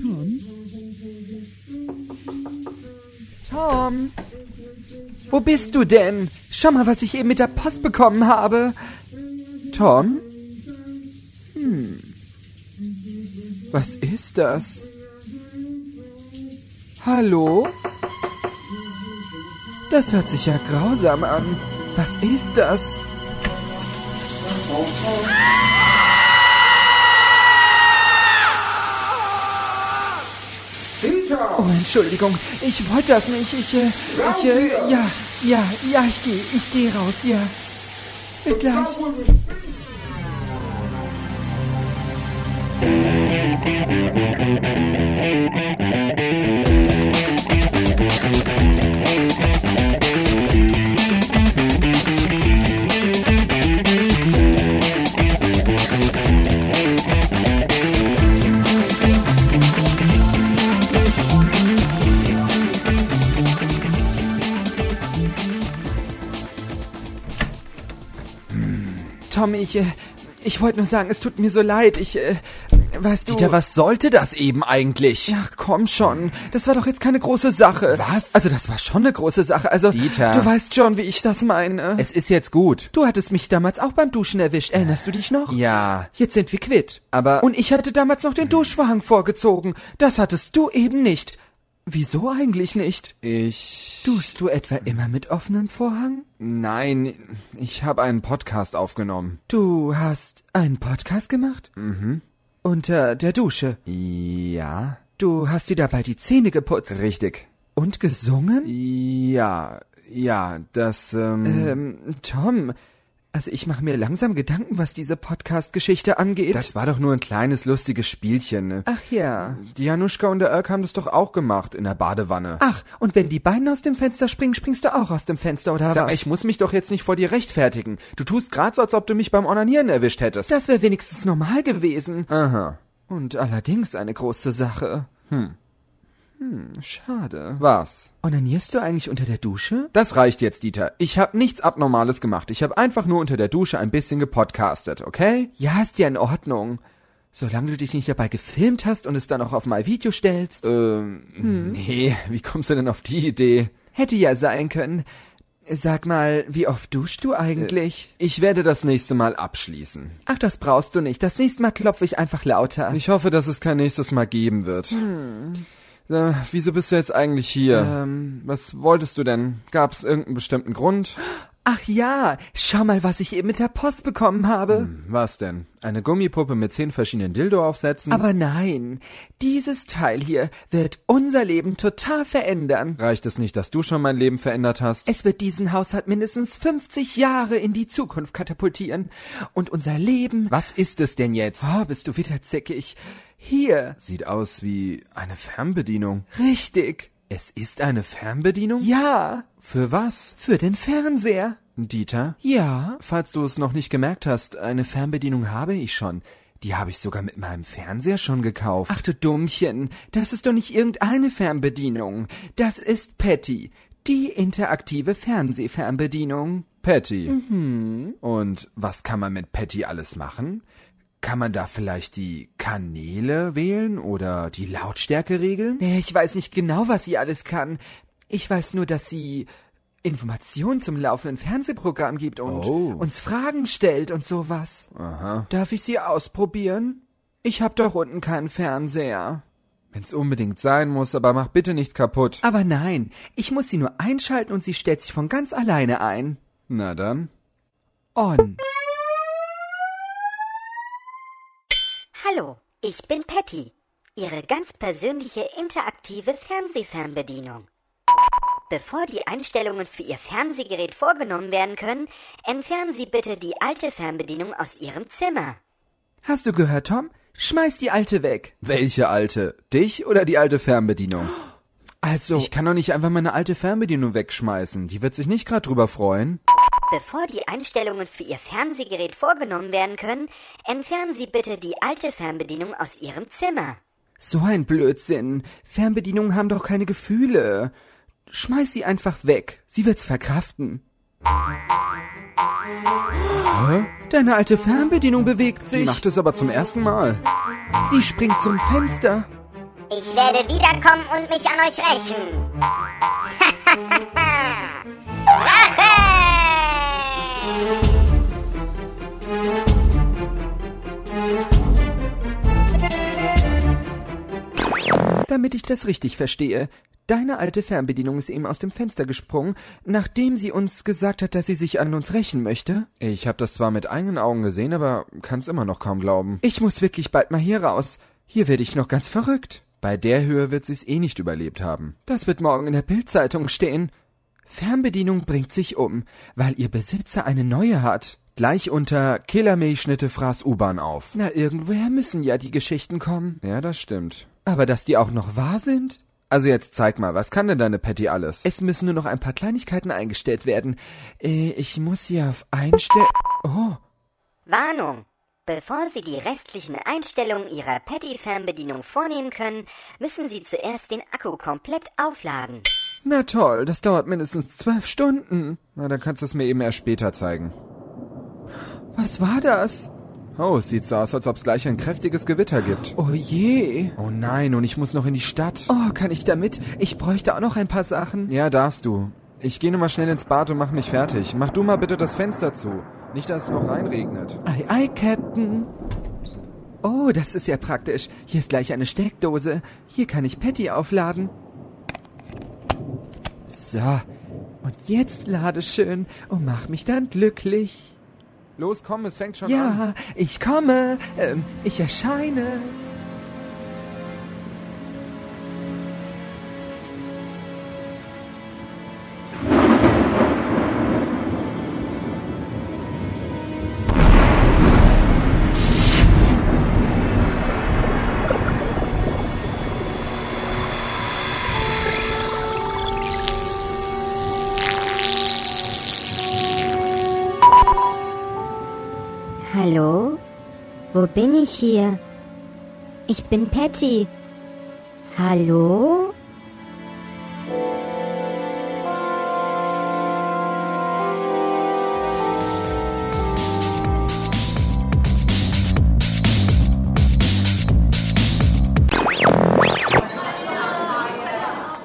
Tom? Tom? Wo bist du denn? Schau mal, was ich eben mit der Post bekommen habe. Tom? Hm. Was ist das? Hallo? Das hört sich ja grausam an. Was ist das? Oh, Entschuldigung, ich wollte das nicht. Ich, äh, ich, äh, ja, ja, ja, ich gehe, ich gehe raus, ja. Bis gleich. Tom, ich, äh, ich wollte nur sagen, es tut mir so leid. Ich, äh, weißt du... Dieter, was sollte das eben eigentlich? Ach, komm schon. Das war doch jetzt keine große Sache. Was? Also, das war schon eine große Sache. Also, Dieter. du weißt schon, wie ich das meine. Es ist jetzt gut. du hattest mich damals auch beim Duschen erwischt. Erinnerst du dich noch? Ja. Jetzt sind wir quitt. Aber- Und ich hatte damals noch den Duschvorhang vorgezogen. Das hattest du eben nicht. Wieso eigentlich nicht? Ich. Duschst du etwa immer mit offenem Vorhang? Nein, ich habe einen Podcast aufgenommen. Du hast einen Podcast gemacht? Mhm. Unter der Dusche. Ja. Du hast dir dabei die Zähne geputzt. Richtig. Und gesungen? Ja. Ja, das, ähm. Ähm, Tom, also ich mache mir langsam Gedanken, was diese Podcast-Geschichte angeht. Das war doch nur ein kleines lustiges Spielchen, ne? Ach ja. Die Januschka und der Erk haben das doch auch gemacht in der Badewanne. Ach, und wenn die beiden aus dem Fenster springen, springst du auch aus dem Fenster, oder Sag was? ich muss mich doch jetzt nicht vor dir rechtfertigen. Du tust grad so, als ob du mich beim Onanieren erwischt hättest. das wäre wenigstens normal gewesen. Aha. Und allerdings eine große Sache. Hm. Hm, schade. Was? Onanierst du eigentlich unter der Dusche? Das reicht jetzt, Dieter. Ich hab nichts Abnormales gemacht. Ich hab einfach nur unter der Dusche ein bisschen gepodcastet, okay? Ja, ist ja in Ordnung. Solange du dich nicht dabei gefilmt hast und es dann auch auf mein Video stellst. Ähm, nee, wie kommst du denn auf die Idee? Hätte ja sein können. Sag mal, wie oft duschst du eigentlich? Ich werde das nächste Mal abschließen. Ach, das brauchst du nicht. Das nächste Mal klopfe ich einfach lauter. Ich hoffe, dass es kein nächstes Mal geben wird. Äh, wieso bist du jetzt eigentlich hier? Ähm. Was wolltest du denn? Gab's irgendeinen bestimmten Grund? Ach ja, schau mal, was ich eben mit der Post bekommen habe. Was denn? Eine Gummipuppe mit zehn verschiedenen Dildo-Aufsätzen? Aber nein, dieses Teil hier wird unser Leben total verändern. Reicht es nicht, dass du schon mein Leben verändert hast? Es wird diesen Haushalt mindestens 50 Jahre in die Zukunft katapultieren. Und unser Leben... Was ist es denn jetzt? Oh, bist du wieder zickig. Hier. Sieht aus wie eine Fernbedienung. Richtig. Es ist eine Fernbedienung? Ja. Für was? Für den Fernseher. Dieter? Ja. Falls du es noch nicht gemerkt hast, eine Fernbedienung habe ich schon. Die habe ich sogar mit meinem Fernseher schon gekauft. Ach du Dummchen, das ist doch nicht irgendeine Fernbedienung. Das ist Patty, die interaktive Fernsehfernbedienung. Patty. Und was kann man mit Patty alles machen? Kann man da vielleicht die Kanäle wählen oder die Lautstärke regeln? Nee, ich weiß nicht genau, was sie alles kann. Ich weiß nur, dass sie Informationen zum laufenden Fernsehprogramm gibt und Oh. uns Fragen stellt und sowas. Aha. Darf ich sie ausprobieren? Ich hab doch unten keinen Fernseher. Wenn's unbedingt sein muss, aber mach bitte nichts kaputt. Aber nein, ich muss sie nur einschalten und sie stellt sich von ganz alleine ein. Na dann. On. Hallo, ich bin Patty, Ihre ganz persönliche interaktive Fernsehfernbedienung. Bevor die Einstellungen für Ihr Fernsehgerät vorgenommen werden können, entfernen Sie bitte die alte Fernbedienung aus Ihrem Zimmer. Hast du gehört, Tom? Schmeiß die alte weg. Welche alte? Dich oder die alte Fernbedienung? Also, Ich kann doch nicht einfach meine alte Fernbedienung wegschmeißen. Die wird sich nicht gerade drüber freuen. Bevor die Einstellungen für Ihr Fernsehgerät vorgenommen werden können, entfernen Sie bitte die alte Fernbedienung aus Ihrem Zimmer. so ein Blödsinn. Fernbedienungen haben doch keine Gefühle. Schmeiß sie einfach weg. Sie wird's verkraften. Hä? Deine alte Fernbedienung bewegt Sie sich. macht es aber zum ersten Mal. Sie springt zum Fenster. Ich werde wiederkommen und mich an euch rächen. Damit ich das richtig verstehe. Deine alte Fernbedienung ist eben aus dem Fenster gesprungen, nachdem sie uns gesagt hat, dass sie sich an uns rächen möchte. Ich habe das zwar mit eigenen Augen gesehen, aber kann's immer noch kaum glauben. Ich muss wirklich bald mal hier raus. Hier werde ich noch ganz verrückt. Bei der Höhe wird sie's eh nicht überlebt haben. Das wird morgen in der Bildzeitung stehen. Fernbedienung bringt sich um, weil ihr Besitzer eine neue hat. Gleich unter Killermilchschnitte fraß U-Bahn auf. Na, irgendwoher müssen ja die Geschichten kommen. Ja, das stimmt. Aber dass die auch noch wahr sind? Also jetzt zeig mal, was kann denn deine Patty alles? Es müssen nur noch ein paar Kleinigkeiten eingestellt werden. Äh, ich muss hier auf Einstell... Oh, Warnung! Bevor Sie die restlichen Einstellungen Ihrer Patty-Fernbedienung vornehmen können, müssen Sie zuerst den Akku komplett aufladen. na toll, das dauert mindestens zwölf Stunden. Na, dann kannst du es mir eben erst später zeigen. Was war das? Oh, es sieht so aus, als ob's gleich ein kräftiges Gewitter gibt. Oh je. Oh nein, und ich muss noch in die Stadt. Oh, kann ich da mit? Ich bräuchte auch noch ein paar Sachen. Ja, darfst du. Ich gehe nur mal schnell ins Bad und mach mich fertig. Mach du mal bitte das Fenster zu. Nicht, dass es noch reinregnet. Ei, ei, Captain. Oh, das ist ja praktisch. Hier ist gleich eine Steckdose. Hier kann ich Patty aufladen. So. Und jetzt lade schön und mach mich dann glücklich. Los, komm, es fängt schon an. Ja, ich komme. Ähm, ich erscheine. Wo bin ich hier? Ich bin Patty. Hallo?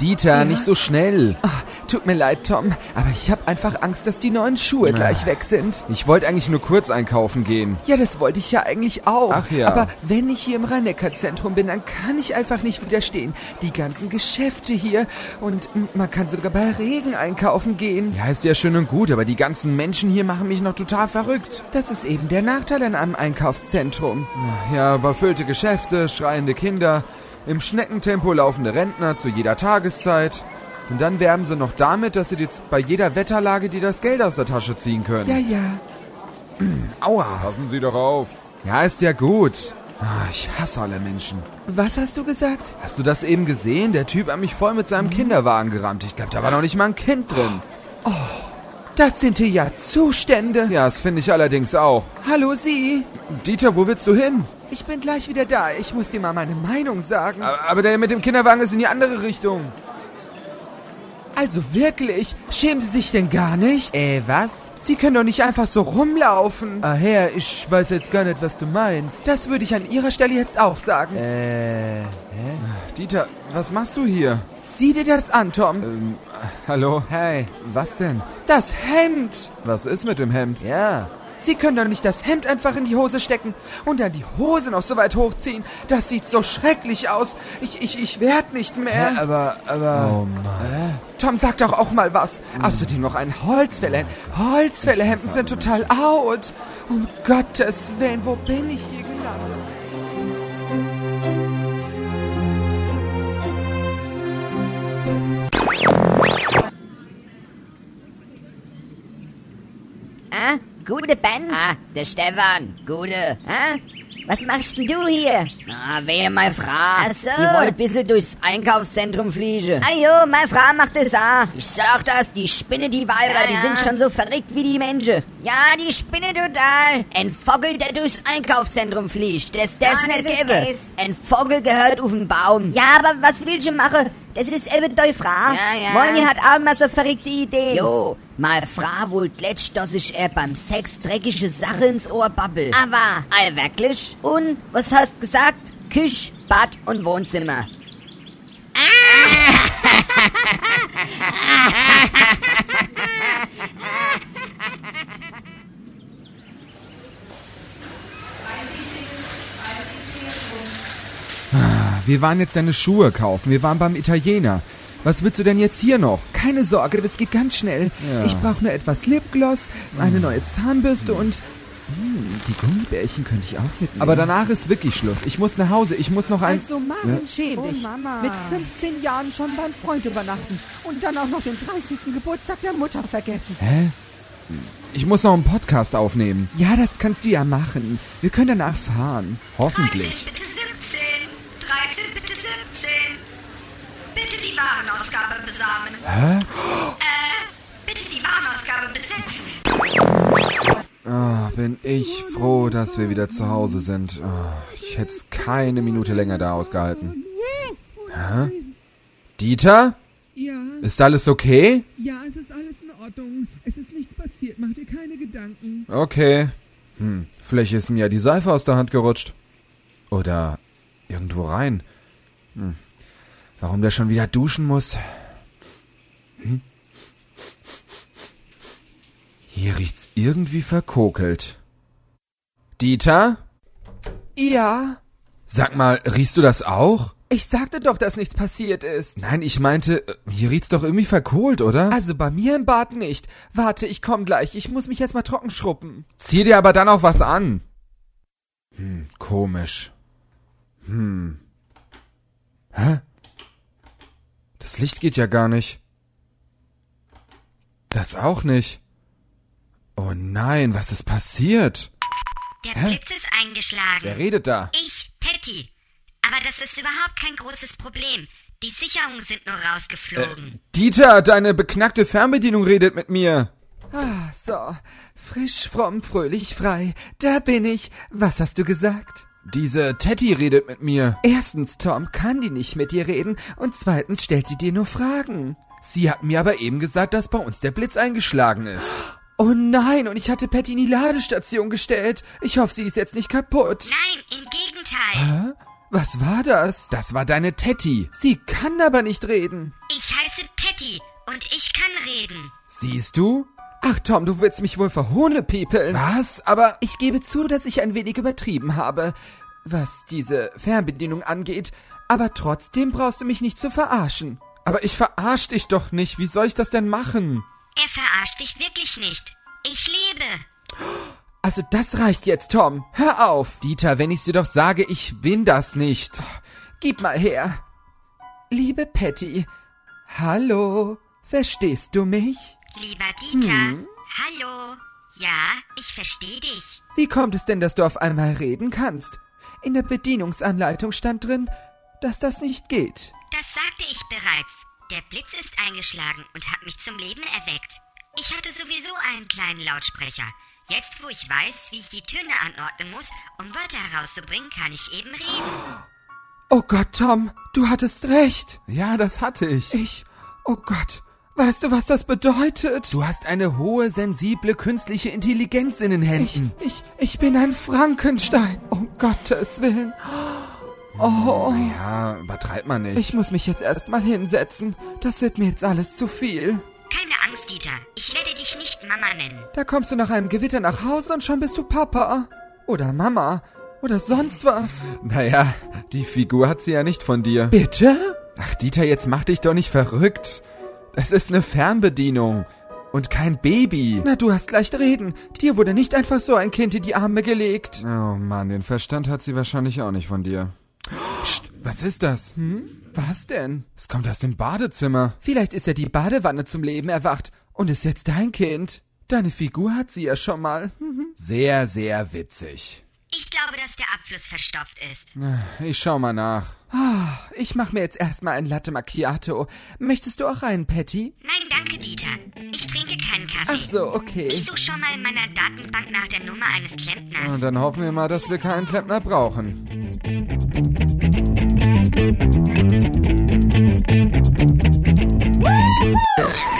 Dieter, nicht so schnell. Ah, tut mir leid, Tom, aber ich habe einfach Angst, dass die neuen Schuhe gleich weg sind. Ich wollte eigentlich nur kurz einkaufen gehen. Ja, das wollte ich ja eigentlich auch. Ach ja. Aber wenn ich hier im Rhein-Neckar-Zentrum bin, dann kann ich einfach nicht widerstehen. Die ganzen Geschäfte hier und man kann sogar bei Regen einkaufen gehen. Ja, ist ja schön und gut, aber die ganzen Menschen hier machen mich noch total verrückt. Das ist eben der Nachteil an einem Einkaufszentrum. Ja, überfüllte Geschäfte, schreiende Kinder, im Schneckentempo laufende Rentner zu jeder Tageszeit. Und dann werben sie noch damit, dass sie jetzt bei jeder Wetterlage dir das Geld aus der Tasche ziehen können. Ja, ja. Aua. Passen Sie doch auf. Ja, ist ja gut. Ah, ich hasse alle Menschen. Was hast du gesagt? Hast du das eben gesehen? Der Typ hat mich voll mit seinem Kinderwagen gerammt. Ich glaube, da war noch nicht mal ein Kind drin. Das sind hier ja Zustände. Ja, das finde ich allerdings auch. Hallo Sie. Dieter, wo willst du hin? Ich bin gleich wieder da. Ich muss dir mal meine Meinung sagen. Aber, aber der mit dem Kinderwagen ist in die andere Richtung. Also wirklich? Schämen Sie sich denn gar nicht? Äh, was? Sie können doch nicht einfach so rumlaufen. Ah, Herr, ich weiß jetzt gar nicht, was du meinst. Das würde ich an Ihrer Stelle jetzt auch sagen. Äh, hä? Dieter, was machst du hier? Sieh dir das an, Tom. Ähm, hallo? Hey, was denn? Das Hemd. Was ist mit dem Hemd? Ja. Sie können doch nicht das Hemd einfach in die Hose stecken und dann die Hose noch so weit hochziehen. Das sieht so schrecklich aus. Ich, ich, ich werd nicht mehr. aber, aber... Oh Mann. Tom, sag doch auch mal was. Außerdem noch ein Holzfällerhemd. Holzfällerhemden sind total out. Um Gottes Willen, wo bin ich hier gelandet? Ah, gute Band. Ah, der Stefan, gute. Ah, was machst denn du hier? Ah, wer meine Frau. Ach so. Die wollte ein bisschen durchs Einkaufszentrum fliegen. Ah jo, meine Frau macht das auch. Ich sag das, die Spinne, die Weiber, die sind schon so verrückt wie die Menschen. Ja, die Spinne total. Ein Vogel, der durchs Einkaufszentrum fliegt, das darf's nicht geben. Ein Vogel gehört auf den Baum. Ja, aber was willst du machen? Das ist eben deine Frau. Ja, ja. Molly hat auch immer so verrückte Ideen. Jo, Meine Frau wollte letzt, dass ich er beim Sex dreckige Sache ins Ohr babbel. Aber, ei wirklich? Und, was hast gesagt? Küche, Bad und Wohnzimmer. Wir waren jetzt deine Schuhe kaufen. Wir waren beim Italiener. Was willst du denn jetzt hier noch? Keine Sorge, das geht ganz schnell. Ja. Ich brauche nur etwas Lipgloss, eine neue Zahnbürste und... Hm, die Gummibärchen könnte ich auch mitnehmen. Aber danach ist wirklich Schluss. Ich muss nach Hause. Ich muss noch ein... Also Maren, Ja. schäm Oh, dich. Mama. Mit 15 Jahren schon beim Freund übernachten und dann auch noch den 30. Geburtstag der Mutter vergessen. Hä? Ich muss noch einen Podcast aufnehmen. Ja, das kannst du ja machen. Wir können danach fahren. Hoffentlich. bitte 17. 13, bitte 17. Bitte die Warenausgabe besamen. Hä? Äh, bitte die Warenausgabe besetzen. Ah, bin ich froh, dass wir wieder zu Hause sind. Ah, ich hätte es keine Minute länger da ausgehalten. Hä? Dieter? Ja, Ist alles okay? ja, es ist alles in Ordnung. Es ist nichts passiert. Mach dir keine Gedanken. Okay. Hm, vielleicht ist mir ja die Seife aus der Hand gerutscht. Oder irgendwo rein. Hm. Warum der schon wieder duschen muss? Hm? Hier riecht's irgendwie verkokelt. Dieter? Ja, Sag mal, riechst du das auch? ich sagte doch, dass nichts passiert ist. Nein, ich meinte, äh, hier riecht's doch irgendwie verkohlt, oder? Also bei mir im Bad nicht. Warte, ich komm gleich. Ich muss mich jetzt mal trocken schruppen. Zieh dir aber dann auch was an. Hm, komisch. Hm. Hä? Das Licht geht ja gar nicht. Das auch nicht. Oh nein, was ist passiert? Der Hä? Blitz ist eingeschlagen. Wer redet da? Ich, Patty. Aber das ist überhaupt kein großes Problem. Die Sicherungen sind nur rausgeflogen. Dieter, deine beknackte Fernbedienung redet mit mir. Ah, so. Frisch, fromm, fröhlich, frei. Da bin ich. Was hast du gesagt? Diese Teddy redet mit mir. Erstens, Tom, kann die nicht mit dir reden. Und zweitens stellt die dir nur Fragen. Sie hat mir aber eben gesagt, dass bei uns der Blitz eingeschlagen ist. Oh nein, und ich hatte Patty in die Ladestation gestellt. Ich hoffe, sie ist jetzt nicht kaputt. Nein, im Gegenteil. Was war das? Das war deine Teddy. Sie kann aber nicht reden. Ich heiße Patty und ich kann reden. Siehst du? Ach Tom, du willst mich wohl verhohnepiepeln. Was? Aber Ich gebe zu, dass ich ein wenig übertrieben habe, was diese Fernbedienung angeht, aber trotzdem brauchst du mich nicht zu verarschen. Aber ich verarsch dich doch nicht. Wie soll ich das denn machen? Er verarscht dich wirklich nicht. Ich lebe. Also das reicht jetzt, Tom. Hör auf. Dieter, wenn ich dir doch sage, ich bin das nicht. Gib mal her. Liebe Patty, hallo, verstehst du mich? Lieber Dieter. Hallo. Ja, ich verstehe dich. Wie kommt es denn, dass du auf einmal reden kannst? In der Bedienungsanleitung stand drin, dass das nicht geht. Das sagte ich bereits. Der Blitz ist eingeschlagen und hat mich zum Leben erweckt. Ich hatte sowieso einen kleinen Lautsprecher. Jetzt, wo ich weiß, wie ich die Töne anordnen muss, um Wörter herauszubringen, kann ich eben reden. Oh Gott, Tom, du hattest recht. Ja, das hatte ich. Ich, oh Gott, weißt du, was das bedeutet? Du hast eine hohe, sensible künstliche Intelligenz in den Händen. Ich, ich bin ein Frankenstein, um Gottes Willen. Oh, Ja, übertreib mal nicht. ich muss mich jetzt erstmal hinsetzen. Das wird mir jetzt alles zu viel. Keine Angst, Dieter. Ich werde dich nicht Mama nennen. Da kommst du nach einem Gewitter nach Hause und schon bist du Papa. Oder Mama. Oder sonst was. naja, die Figur hat sie ja nicht von dir. Bitte? Ach, Dieter, jetzt mach dich doch nicht verrückt. Das ist eine Fernbedienung. Und kein Baby. Na, du hast leicht reden. Dir wurde nicht einfach so ein Kind in die Arme gelegt. Oh Mann, den Verstand hat sie wahrscheinlich auch nicht von dir. Psst, was ist das? Hm? Was denn? Es kommt aus dem Badezimmer. Vielleicht ist ja die Badewanne zum Leben erwacht und ist jetzt dein Kind. Deine Figur hat sie ja schon mal. Sehr, sehr witzig. Ich glaube, dass der Abfluss verstopft ist. Ich schau mal nach. Ah, ich mach mir jetzt erstmal ein Latte Macchiato. Möchtest du auch einen, Patty? Nein, danke, Dieter. Ich trinke keinen Kaffee. Ach so, okay. Ich suche schon mal in meiner Datenbank nach der Nummer eines Klempners. Und dann hoffen wir mal, dass wir keinen Klempner brauchen. Woohoo!